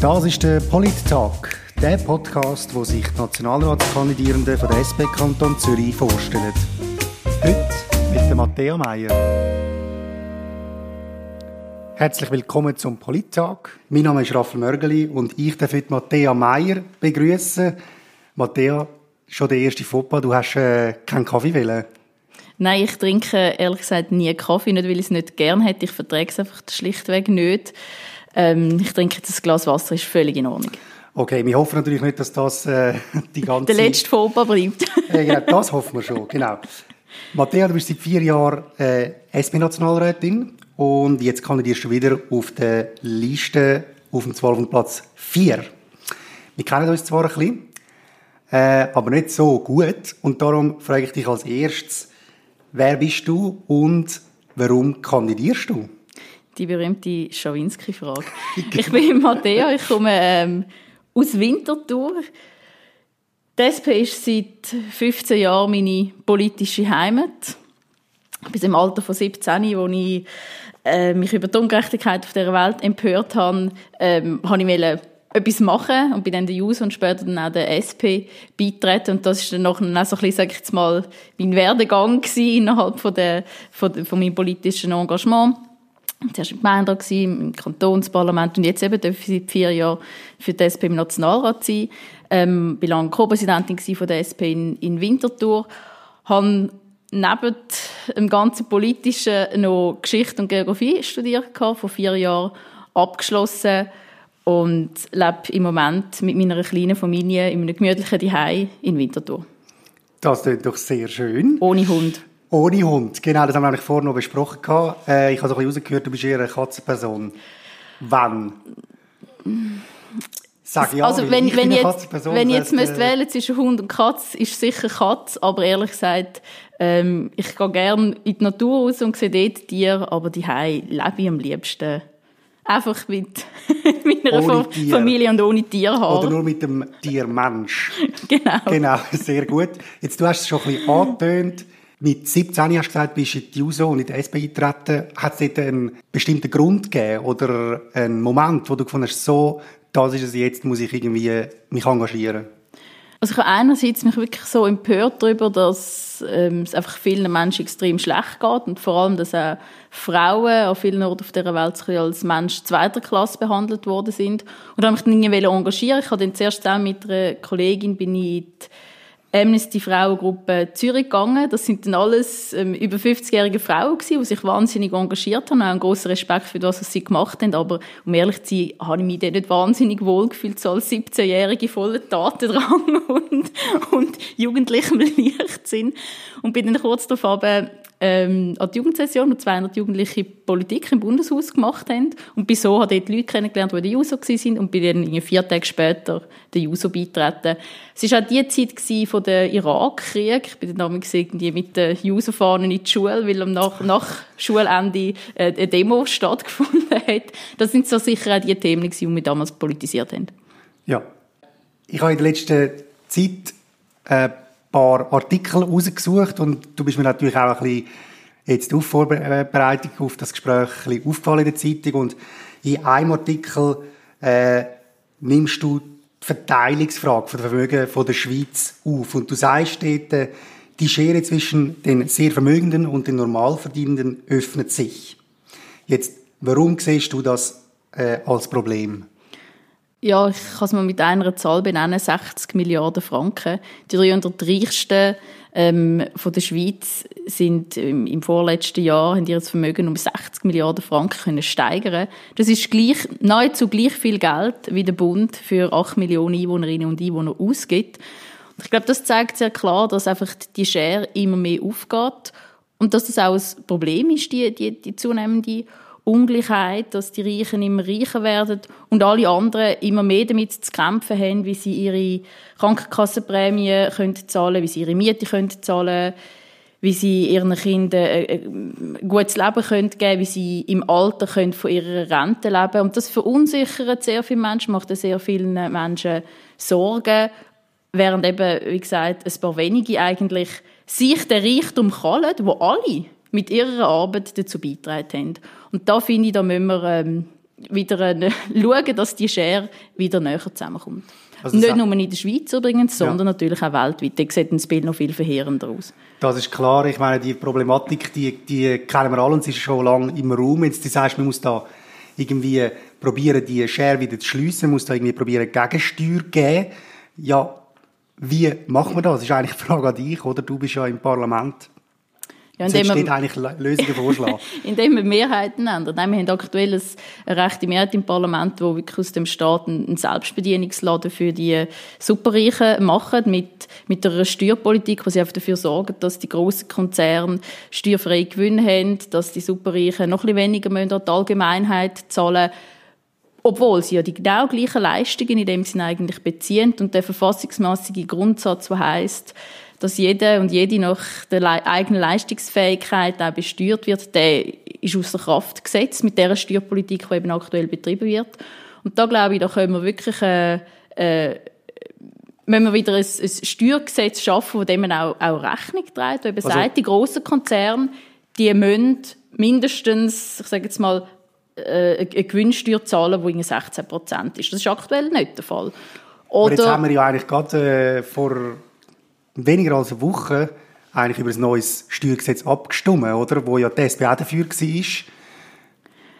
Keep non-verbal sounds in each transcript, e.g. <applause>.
Das ist der Polit-Tag, der Podcast, wo sich die Nationalratskandidierenden von der SP Kanton Zürich vorstellen. Heute mit der Matthäa Meier. Herzlich willkommen zum Polit-Tag. Mein Name ist Raphael Mörgeli und ich darf heute Matthäa Meier begrüßen. Matthäa, schon der erste Fauxpas, du hast äh, keinen Kaffee wollen. Nein, ich trinke ehrlich gesagt nie Kaffee, nicht weil ich es nicht gern hätte. Ich verträge es einfach schlichtweg nicht. Ähm, ich trinke jetzt ein Glas Wasser, ist völlig in Ordnung. Okay, wir hoffen natürlich nicht, dass das äh, <laughs> die ganze... Der letzte Fauxpas bleibt. <laughs> äh, genau, das hoffen wir schon, genau. Matthäa, du bist seit vier Jahren äh, SP-Nationalrätin und jetzt kandidierst du wieder auf der Liste auf dem 12. Platz 4. Wir kennen uns zwar ein bisschen, äh, aber nicht so gut und darum frage ich dich als erstes, wer bist du und warum kandidierst du? Die berühmte Schawinski-Frage. Ich bin Matthäa, ich komme ähm, aus Winterthur. Die SP ist seit 15 Jahren meine politische Heimat. Bis im Alter von 17, wo ich äh, mich über die Ungerechtigkeit auf dieser Welt empört habe, ähm, habe ich etwas machen und bin dann der JUS und später dann auch der SP beitreten und das ist dann noch auch so ein bisschen, ich jetzt mal, mein Werdegang innerhalb von, der, von, von meinem politischen Engagement. Zuerst im Gemeinderat, im Kantonsparlament und jetzt eben ich seit vier Jahren für die SP im Nationalrat sein. Ähm, bin lange Co-Präsidentin von der SP in, in Winterthur. Habe neben dem ganzen Politischen noch Geschichte und Geografie studiert, vor vier Jahren abgeschlossen und lebe im Moment mit meiner kleinen Familie in einem gemütlichen Zuhause in Winterthur. Das klingt doch sehr schön. Ohne Hund. Ohne Hund, genau, das haben wir eigentlich vorher noch besprochen. Äh, ich habe so ein bisschen rausgehört, du bist eher eine Katzenperson. Wann? Sag ja, also wenn, wenn, jetzt, wenn ich jetzt müsst äh, wählen zwischen Hund und Katz, ist sicher Katz, aber ehrlich gesagt, ähm, ich gehe gerne in die Natur raus und sehe dort Tiere, aber die lebe ich am liebsten einfach mit <laughs> meiner ohne Familie und ohne Tierhaar. Oder nur mit dem Tiermensch. <laughs> genau. Genau, sehr gut. Jetzt, du hast es schon ein bisschen angetönt. Mit 17 hast du gesagt, bist in die JUSO und in die SP eingetreten. Hat es dort einen bestimmten Grund gegeben oder einen Moment, wo du gefunden hast, so, das ist es jetzt, muss ich irgendwie mich engagieren? Also ich habe einerseits mich wirklich so empört darüber, dass ähm, es einfach vielen Menschen extrem schlecht geht und vor allem, dass auch Frauen an vielen Orten auf dieser Welt als Mensch zweiter Klasse behandelt worden sind. Und habe mich dann irgendwie engagieren. Ich habe dann zuerst zusammen mit einer Kollegin bin ich Amnesty Frauengruppe Zürich gegangen. Das sind dann alles ähm, über 50-jährige Frauen gewesen, die sich wahnsinnig engagiert haben. Auch einen grossen Respekt für das, was sie gemacht haben. Aber um ehrlich zu sein, habe ich mich dort nicht wahnsinnig wohlgefühlt, so als 17-jährige voller Tatendrang <laughs> und, und jugendlichem Leichtsinn. Und bin dann kurz darauf ähm, an die Jugendsession, wo 200 Jugendliche Politik im Bundeshaus gemacht haben. Und bis so habe ich die Leute kennengelernt, die der JUSO waren und bin dann vier Tage später der JUSO beitreten. Es war auch die Zeit von der Irakkrieg. Ich bin dann damals irgendwie mit den JUSO-Fahnen in die Schule, weil nach, nach Schulende äh, eine Demo stattgefunden <laughs> hat. Das sind so sicher auch die Themen, die wir damals politisiert haben. Ja. Ich habe in der letzten Zeit äh, paar Artikel rausgesucht und du bist mir natürlich auch ein bisschen jetzt auf Vorbereitung auf das Gespräch ein bisschen aufgefallen in der Zeitung und in einem Artikel äh, nimmst du die Verteilungsfrage von der Vermögen von der Schweiz auf und du sagst dort, äh, die Schere zwischen den sehr Vermögenden und den Normalverdienenden öffnet sich. Jetzt, warum siehst du das äh, als Problem? Ja, ich kann es mal mit einer Zahl benennen, 60 Milliarden Franken. Die 300 reichsten ähm, von der Schweiz sind im, im vorletzten Jahr haben ihr Vermögen um 60 Milliarden Franken können steigern. Das ist gleich, nahezu gleich viel Geld, wie der Bund für 8 Millionen Einwohnerinnen und Einwohner ausgibt. Und ich glaube, das zeigt sehr klar, dass einfach die Schere immer mehr aufgeht und dass das auch ein Problem ist, die, die, die zunehmende Ungleichheit, dass die Reichen immer reicher werden und alle anderen immer mehr damit zu kämpfen haben, wie sie ihre Krankenkassenprämie können zahlen, wie sie ihre Miete können zahlen, wie sie ihren Kindern ein äh, äh, gutes Leben können geben, wie sie im Alter können von ihrer Rente leben. Und das verunsichert sehr viele Menschen, macht sehr vielen Menschen Sorgen, während eben wie gesagt ein paar wenige eigentlich sich den Reichtum kallen, wo alle mit ihrer Arbeit dazu beitragen haben. Und da finde ich, da müssen wir ähm, wieder äh, <laughs> schauen, dass die Schere wieder näher zusammenkommt. Also Nicht nur in der Schweiz übrigens, sondern ja. natürlich auch weltweit. Da sieht das Bild noch viel verheerender aus. Das ist klar. Ich meine, die Problematik, die, die kennen wir alle und sie ist schon lange im Raum. Jetzt, du sagst, man muss da irgendwie probieren, die Schere wieder zu schliessen, man muss da irgendwie probieren, Gegensteuer geben. Ja, wie machen wir das? Das ist eigentlich die Frage an dich, oder? Du bist ja im Parlament. Ja, indem man, eigentlich Lösungen vorschlagen? <laughs> indem wir Mehrheiten ändern. wir haben aktuell eine rechte Mehrheit im Parlament, die wirklich aus dem Staat einen Selbstbedienungsladen für die Superreichen machen, mit, mit einer Steuerpolitik, wo sie einfach dafür sorgen, dass die grossen Konzerne steuerfreie Gewinne haben, dass die Superreichen noch ein bisschen weniger an die Allgemeinheit zahlen obwohl sie ja die genau gleichen Leistungen in dem Sinne eigentlich beziehen und der verfassungsmäßige Grundsatz, der heißt, dass jeder und jede nach der eigenen Leistungsfähigkeit auch besteuert wird, der ist außer Kraft gesetzt mit der Steuerpolitik, die eben aktuell betrieben wird. Und da glaube ich, da können wir wirklich äh, äh, wenn wir wieder ein, ein Steuergesetz schaffen, dem man auch, auch Rechnung trägt, eben also, sagt, die grossen Konzerne, die müssen mindestens, ich sage jetzt mal, äh, eine Gewinnsteuer zahlen, die 16 Prozent ist. Das ist aktuell nicht der Fall. Oder, Aber jetzt haben wir ja eigentlich gerade äh, vor weniger als eine Woche eigentlich über ein neues Steuergesetz abgestimmt, oder? Wo ja die SP auch dafür war.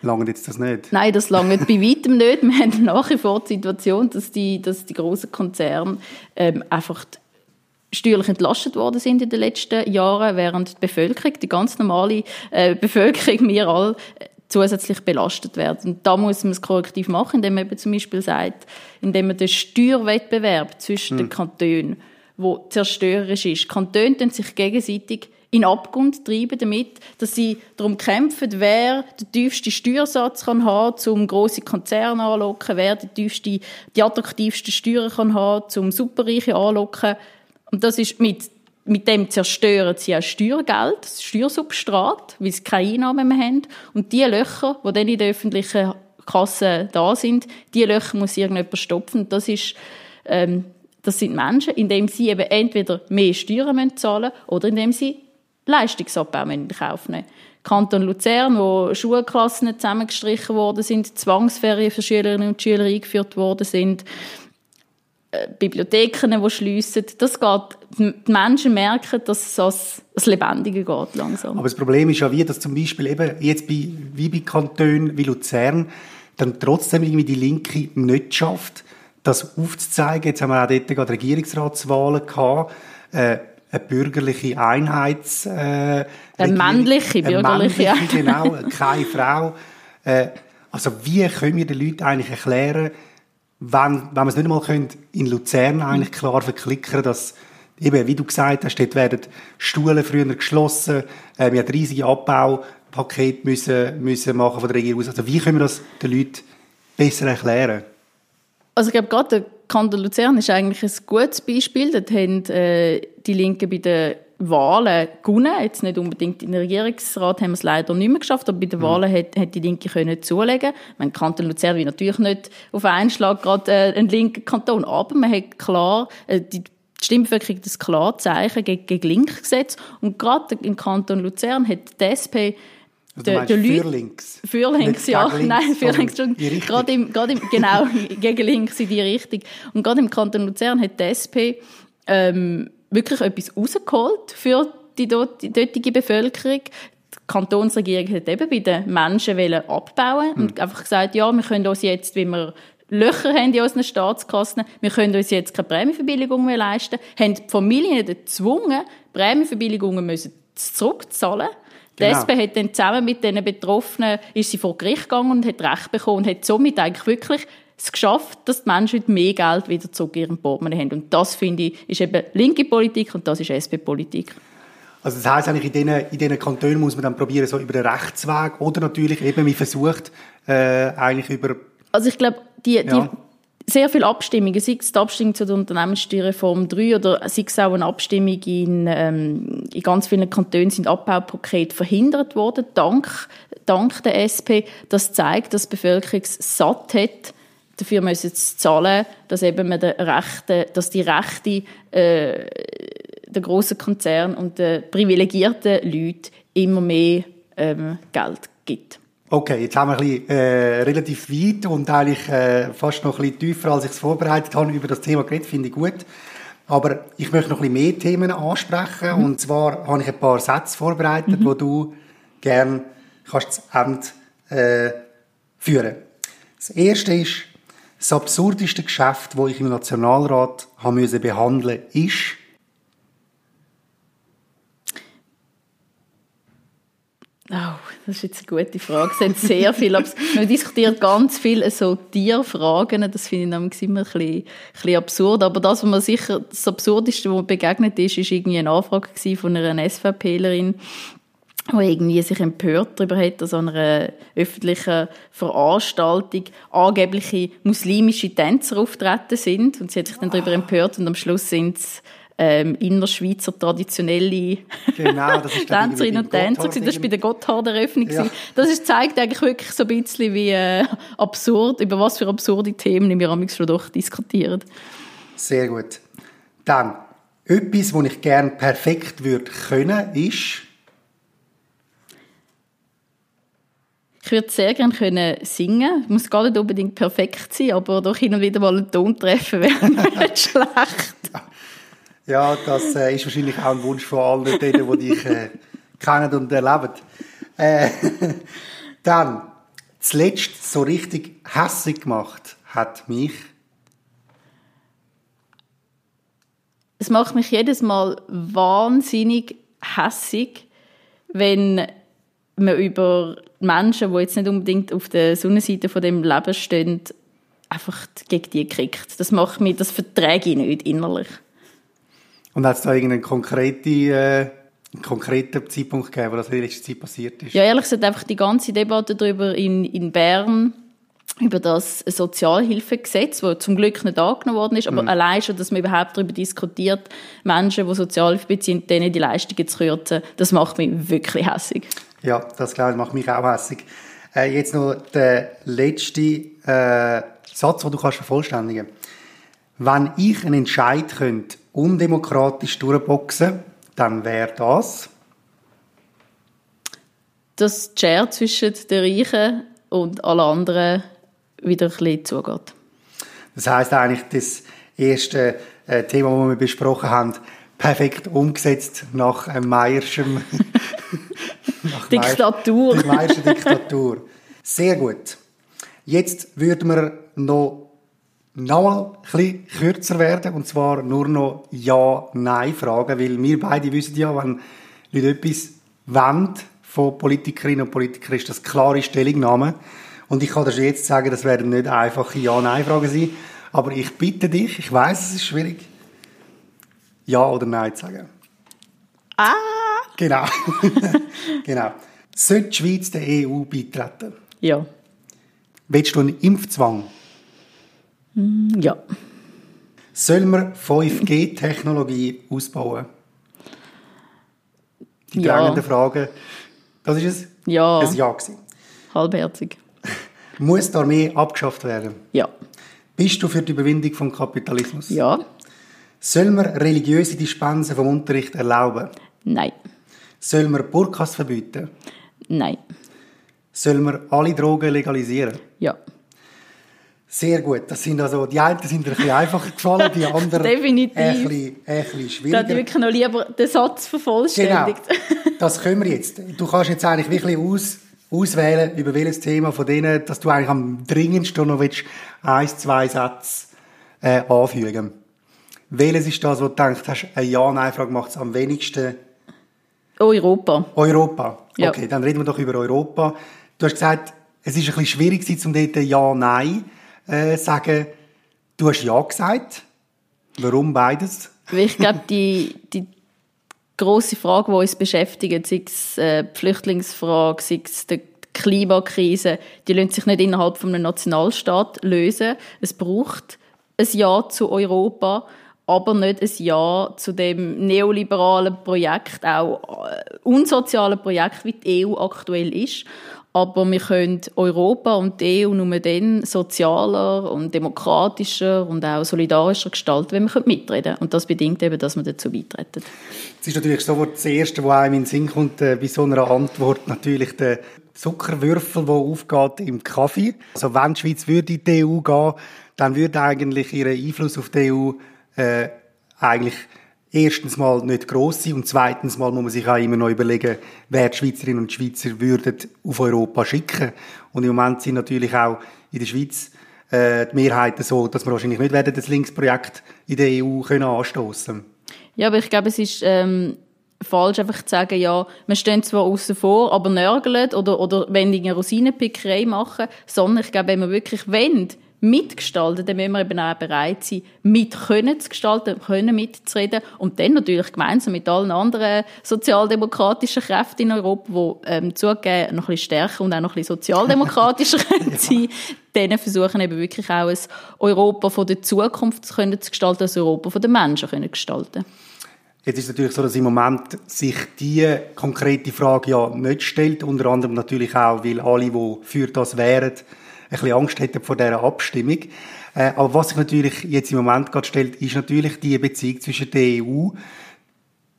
Lange jetzt das nicht? Nein, das lange bei weitem nicht. Wir haben nach wie vor die Situation, dass die, dass die grossen Konzerne ähm, einfach steuerlich entlastet worden sind in den letzten Jahren, während die Bevölkerung, die ganz normale äh, Bevölkerung, wir alle, äh, zusätzlich belastet werden. Und da muss man es korrektiv machen, indem man eben zum Beispiel sagt, indem man den Steuerwettbewerb zwischen hm. den Kantonen wo zerstörerisch ist. Kantone tun sich gegenseitig in Abgrund treiben damit, dass sie darum kämpfen, wer den tiefsten Steuersatz kann haben, um große Konzerne anlocken, wer die tiefste, die attraktivsten Steuern kann haben, um Superreiche anlocken. Und das ist mit mit dem zerstören sie auch Steuergeld, Steuersubstrat, weil sie keine Einnahmen mehr haben. Und die Löcher, die dann in der öffentlichen Kasse da sind, die Löcher muss irgendjemand stopfen. Das ist ähm, das sind Menschen, indem sie eben entweder mehr Steuern zahlen müssen oder indem sie Leistungsabbau in Kauf nehmen Kanton Luzern, wo Schulklassen zusammengestrichen worden sind, Zwangsferien für Schülerinnen und Schüler eingeführt worden sind, äh, Bibliotheken, die schliessen. Das geht, die Menschen merken, dass es als, als Lebendige geht langsam. Aber das Problem ist ja wie, dass zum Beispiel eben jetzt bei, wie bei Kantonen wie Luzern dann trotzdem irgendwie die Linke nicht schafft, das aufzuzeigen. Jetzt haben wir auch dort gerade Regierungsratswahlen gehabt. Äh, eine bürgerliche Einheits... Äh, eine männliche bürgerliche, eine männliche genau, keine Frau. Äh, also wie können wir den Leuten eigentlich erklären, wenn, wenn wir es nicht einmal können, in Luzern eigentlich klar verklickern, dass eben, wie du gesagt hast, dort werden Schulen früher geschlossen, äh, wir haben riesige Abbaupakete müssen, müssen machen von der Regierung. Also wie können wir das den Leuten besser erklären? Also ich glaube, gerade der Kanton Luzern ist eigentlich ein gutes Beispiel. Dort haben äh, die Linken bei den Wahlen gewonnen. Jetzt nicht unbedingt in den Regierungsrat haben wir es leider nicht mehr geschafft, aber bei den mhm. Wahlen hat, hat die Linke können zulegen. Mein Kanton Luzern will natürlich nicht auf einen Schlag gerade äh, ein linker Kanton, aber man hat klar äh, die die Stimmbevölkerung das klar Zeichen gegen, gegen Link gesetzt. Und gerade im Kanton Luzern hat die SP der, der für links. Für links, ja. Links, Nein, für links. Gerade im, gerade im, genau, <laughs> gegen links in die Richtung. Und gerade im Kanton Luzern hat die SP ähm, wirklich etwas rausgeholt für die, dort, die dortige Bevölkerung. Die Kantonsregierung hat eben bei den Menschen abbauen hm. und einfach gesagt, ja, wir können uns jetzt, wie wir Löcher haben in unseren Staatskassen, wir können uns jetzt keine Prämienverbilligung mehr leisten, haben die Familien gezwungen, Prämienverbilligungen müssen zurückzahlen die genau. SP hat dann zusammen mit den Betroffenen ist sie vor Gericht gegangen und hat Recht bekommen und hat somit eigentlich wirklich es geschafft, dass die Menschen mehr Geld wieder zurück in ihrem Portemonnaie haben. Und das, finde ich, ist eben linke Politik und das ist SP-Politik. Also das heisst eigentlich, in diesen, in diesen Kantonen muss man dann probieren, so über den Rechtsweg oder natürlich eben, wie versucht, äh, eigentlich über... Also ich glaube, die, ja. Sehr viele Abstimmungen, sei es die Abstimmung zur Unternehmenssteuerreform 3 oder sei es auch eine Abstimmung in, ähm, in ganz vielen Kantonen sind Abbaupakete verhindert worden, dank, dank der SP. Das zeigt, dass die Bevölkerung es satt hat, dafür müssen sie zahlen, dass eben man den Rechten, dass die Rechte äh, der großen Konzern und der privilegierten Leute immer mehr ähm, Geld gibt. Okay, jetzt haben wir ein bisschen, äh, relativ weit und eigentlich äh, fast noch ein bisschen tiefer, als ich es vorbereitet habe, über das Thema geredet, finde ich gut. Aber ich möchte noch ein bisschen mehr Themen ansprechen. Mhm. Und zwar habe ich ein paar Sätze vorbereitet, mhm. wo du gerne kannst zu Ende äh, führen. Das erste ist, das absurdeste Geschäft, das ich im Nationalrat haben müssen behandeln ist, Oh, das ist jetzt eine gute Frage. Es sind sehr viel, <laughs> man diskutiert ganz viel so Tierfragen. Das finde ich nämlich immer ein bisschen, ein bisschen absurd. Aber das, was man sicher, das Absurdeste, was mir begegnet ist, ist irgendwie eine Anfrage von einer SVPlerin, die irgendwie sich empört darüber hat, dass an einer öffentlichen Veranstaltung angebliche muslimische Tänzer auftreten sind. Und sie hat sich dann darüber empört und am Schluss sind es ähm, innerschweizer traditionelle genau, <laughs> Tänzerinnen und Tänzer. Das war bei der Gotthard-Eröffnung. Ja. Das ist, zeigt eigentlich wirklich so ein bisschen, wie äh, absurd, über was für absurde Themen wir schon doch diskutieren. Sehr gut. Dann, etwas, was ich gerne perfekt würde können, ist... Ich würde sehr gerne können singen. Es muss gar nicht unbedingt perfekt sein, aber doch hin und wieder mal einen Ton treffen wäre <laughs> nicht schlecht. Ja, das äh, ist wahrscheinlich auch ein Wunsch von allen denen, die dich äh, kennen und erleben. Äh, <laughs> dann, zuletzt so richtig hässig gemacht hat mich. Es macht mich jedes Mal wahnsinnig hässig, wenn man über Menschen, die jetzt nicht unbedingt auf der Sonnenseite von dem Leben stehen, einfach gegen die kriegt. Das macht mich, das verträge ich nicht innerlich. Und hat es da irgendeinen konkreten, äh, einen konkreten Zeitpunkt gegeben, wo das in der letzten Zeit passiert ist? Ja, ehrlich gesagt, einfach die ganze Debatte darüber in, in Bern, über das Sozialhilfegesetz, das zum Glück nicht angenommen worden ist, aber mhm. allein schon, dass man überhaupt darüber diskutiert, Menschen, die Sozialhilfe beziehen, denen die Leistungen zu kürzen, das macht mich wirklich hässig. Ja, das glaube ich, macht mich auch hässig. Äh, jetzt noch der letzte äh, Satz, den du kannst vervollständigen Wenn ich einen Entscheid könnte undemokratisch durchboxen, dann wäre das? Dass die Schere zwischen den Reichen und allen anderen wieder ein bisschen zugeht. Das heisst eigentlich, das erste äh, Thema, das wir besprochen haben, perfekt umgesetzt nach einem Meierschen <laughs> Diktatur. Meierschen Diktatur. Sehr gut. Jetzt würden wir noch nochmal ein kürzer werden, und zwar nur noch Ja-Nein-Fragen, weil wir beide wissen ja, wenn Leute etwas wollen von Politikerinnen und Politikern, ist das klare Stellungnahme. Und ich kann dir schon jetzt sagen, das werden nicht einfache Ja-Nein-Fragen sein, aber ich bitte dich, ich weiß, es ist schwierig, Ja oder Nein zu sagen. Ah! Genau. <laughs> genau. Sollte die Schweiz der EU beitreten? Ja. Willst du einen Impfzwang? Mm, ja. Sollen wir 5G-Technologie ausbauen? Die ja. drängende Frage. Das ist es? Ja. Ein Ja gewesen. Halbherzig. <laughs> Muss die Armee abgeschafft werden? Ja. Bist du für die Überwindung vom Kapitalismus? Ja. Sollen wir religiöse Dispensen vom Unterricht erlauben? Nein. Sollen wir Burkas verbieten? Nein. Sollen wir alle Drogen legalisieren? Ja. Sehr gut. Das sind also, die einen sind ein bisschen einfacher gefallen, die <laughs> anderen Definitiv. Ein, bisschen, ein bisschen schwieriger. Da wirklich noch lieber den Satz vervollständigt. Genau. Das können wir jetzt. Du kannst jetzt eigentlich wirklich aus, auswählen, über welches Thema von denen, dass du eigentlich am dringendsten noch willst, ein, zwei Sätze äh, anfügen. Welches ist das, wo du denkst, hast, eine Ja-Nein-Frage macht es am wenigsten? Europa. Europa. Ja. Okay, dann reden wir doch über Europa. Du hast gesagt, es ist ein bisschen schwierig, um dort Ja-Nein äh, sagen, du hast Ja gesagt. Warum beides? Ich glaube, die, die grosse Frage, die uns beschäftigt, sei es äh, die Flüchtlingsfrage, sei es die Klimakrise, die lässt sich nicht innerhalb von einem Nationalstaat lösen. Es braucht ein Ja zu Europa, aber nicht ein Ja zu dem neoliberalen Projekt, auch äh, unsozialen Projekt, wie die EU aktuell ist. Aber wir können Europa und die EU nur dann sozialer und demokratischer und auch solidarischer gestalten, wenn wir mitreden können. Und das bedingt eben, dass wir dazu beitreten. Es ist natürlich so, das Erste, was einem in den Sinn kommt, äh, bei so einer Antwort, natürlich der Zuckerwürfel, der aufgeht im Kaffee. Also wenn die Schweiz würde in die EU gehen, dann würde eigentlich ihr Einfluss auf die EU äh, eigentlich erstens mal nicht gross sein und zweitens mal muss man sich auch immer noch überlegen, wer die Schweizerinnen und Schweizer würden auf Europa schicken. Und im Moment sind natürlich auch in der Schweiz äh, die Mehrheiten so, dass wir wahrscheinlich nicht werden das Linksprojekt in der EU können anstoßen. Ja, aber ich glaube, es ist ähm, falsch einfach zu sagen, ja, wir stehen zwar außen vor, aber nörgeln oder oder wenn eine Rosinenpickerei machen, sondern ich glaube, wenn wir wirklich wollen, mitgestalten, dann müssen wir eben auch bereit sein, mit können zu gestalten, können mitzureden und dann natürlich gemeinsam mit allen anderen sozialdemokratischen Kräften in Europa, die ähm, zugegeben noch ein bisschen stärker und auch noch ein bisschen sozialdemokratischer <laughs> können sein, denen versuchen eben wirklich auch ein Europa von der Zukunft zu, können zu gestalten, ein Europa von den Menschen können gestalten. Jetzt ist es natürlich so, dass im Moment sich die konkrete Frage ja nicht stellt, unter anderem natürlich auch, weil alle, die für das wären, bisschen Angst hätten vor dieser Abstimmung. Äh, aber was sich natürlich jetzt im Moment gerade stellt, ist natürlich die Beziehung zwischen der EU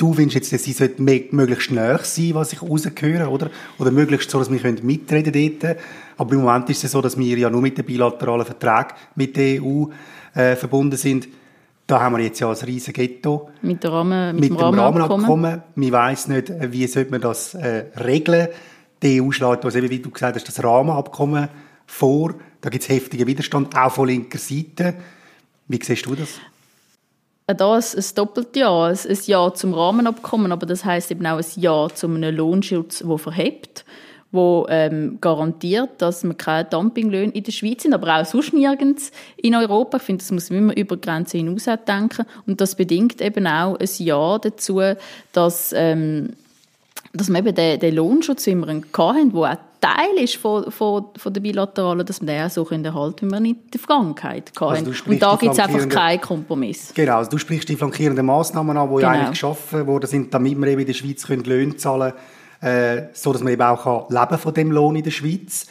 Du findest jetzt, dass sie sollte möglichst näher sein, was ich rausgehöre, oder? Oder möglichst so, dass wir mitreden dort. Aber im Moment ist es so, dass wir ja nur mit den bilateralen Verträgen mit der EU äh, verbunden sind. Da haben wir jetzt ja ein riesiges Ghetto. Mit, der Rahmen, mit, mit dem Rahmenabkommen. Rahmenabkommen. Man weiss nicht, wie sollte man das äh, regeln. Die EU schlägt uns eben, wie du gesagt hast, das Rahmenabkommen vor. Da gibt es heftigen Widerstand, auch von linker Seite. Wie siehst du das? Da ist ein doppelt Ja. Ein Ja zum Rahmenabkommen, aber das heißt eben auch ein Ja zu einem Lohnschutz, der verhebt, wo ähm, garantiert, dass wir keine Dumpinglöhne in der Schweiz sind, aber auch sonst nirgends in Europa. Ich finde, das muss man immer über Grenzen hinaus denken. Und das bedingt eben auch ein Ja dazu, dass, ähm, dass wir eben den, den Lohnschutz, den wir hatten, der auch Teil ist von, von, von der Bilateralen, dass wir den auch so erhalten können, wie wir in der Vergangenheit hatten. Also und da gibt es einfach keinen Kompromiss. Genau, also du sprichst die flankierenden Massnahmen an, die genau. eigentlich geschaffen worden sind, damit wir eben in der Schweiz können Löhne zahlen können, äh, so dass man eben auch kann leben von dem Lohn in der Schweiz.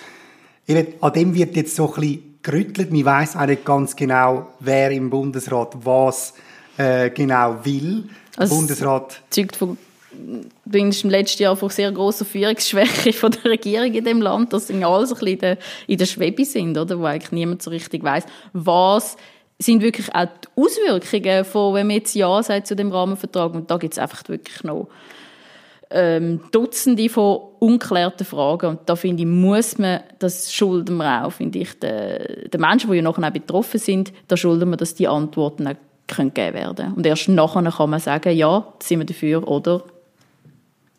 Eben, an dem wird jetzt so ein bisschen gerüttelt. Man weiß auch nicht ganz genau, wer im Bundesrat was äh, genau will. Also Bundesrat zeugt von zumindest im letzten Jahr von sehr grosser Führungsschwäche <laughs> von der Regierung in dem Land, dass sie alles ein bisschen in der, Schwebe sind, oder? Wo eigentlich niemand so richtig weiß, was sind wirklich auch die Auswirkungen von, wenn man jetzt Ja sagt zu dem Rahmenvertrag. Und da gibt es einfach wirklich noch ähm, Dutzende von unklärten Fragen. Und da finde ich, muss man, das schulden wir auch, finde ich, den, den Menschen, die ja nachher auch betroffen sind, da schulden wir, dass die Antworten auch gegeben werden Und erst nachher kann man sagen, ja, sind wir dafür oder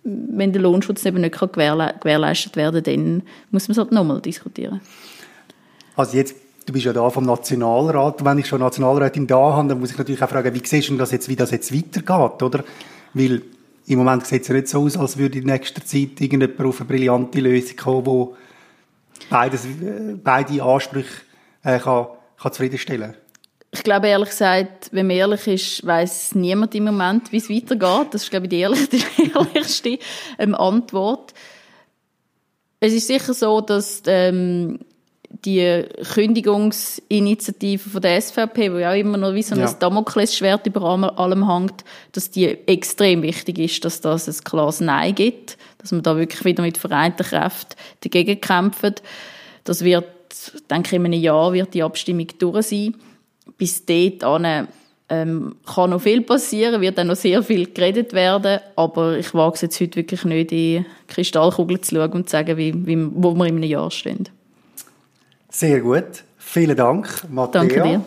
wenn der Lohnschutz eben nicht gewährle gewährleistet werden kann, dann muss man es halt nochmal diskutieren. Also jetzt, du bist ja da vom Nationalrat. Wenn ich schon Nationalrätin da habe, dann muss ich natürlich auch fragen, wie siehst du das jetzt, wie das jetzt weitergeht, oder? Weil im Moment sieht es ja nicht so aus, als würde in nächster Zeit irgendjemand auf eine brillante Lösung kommen, wo beides, äh, beide Ansprüche äh, kann, kann zufriedenstellen kann ich glaube ehrlich gesagt, wenn man ehrlich ist, weiß niemand im Moment, wie es weitergeht. Das ist glaube ich die, ehrlich, <laughs> die ehrlichste ähm, Antwort. Es ist sicher so, dass ähm, die Kündigungsinitiative von der SVP, wo ja immer noch wie so ein ja. Damoklesschwert über allem hängt, dass die extrem wichtig ist, dass das ein klares Nein gibt, dass man da wirklich wieder mit vereinter Kraft dagegen kämpft. Das wird, denke ich, in einem Jahr wird die Abstimmung durch sein bis dahin ähm, kann noch viel passieren, wird dann noch sehr viel geredet werden, aber ich wage es jetzt heute wirklich nicht, in die Kristallkugel zu schauen und zu sagen, wie, wie, wo wir in einem Jahr stehen. Sehr gut. Vielen Dank, Matthias. Danke dir.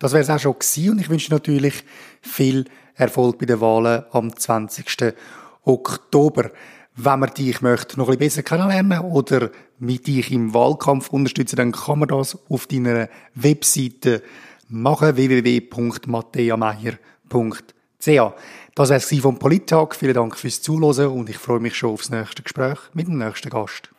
Das wäre es auch schon gewesen und ich wünsche natürlich viel Erfolg bei den Wahlen am 20. Oktober. Wenn man dich möchte noch ein bisschen besser kennenlernen oder mit dich im Wahlkampf unterstützen, dann kann man das auf deiner Webseite machen www.matteameier.ch. Das war es vom Polittag. Vielen Dank fürs Zuhören und ich freue mich schon aufs nächste Gespräch mit dem nächsten Gast.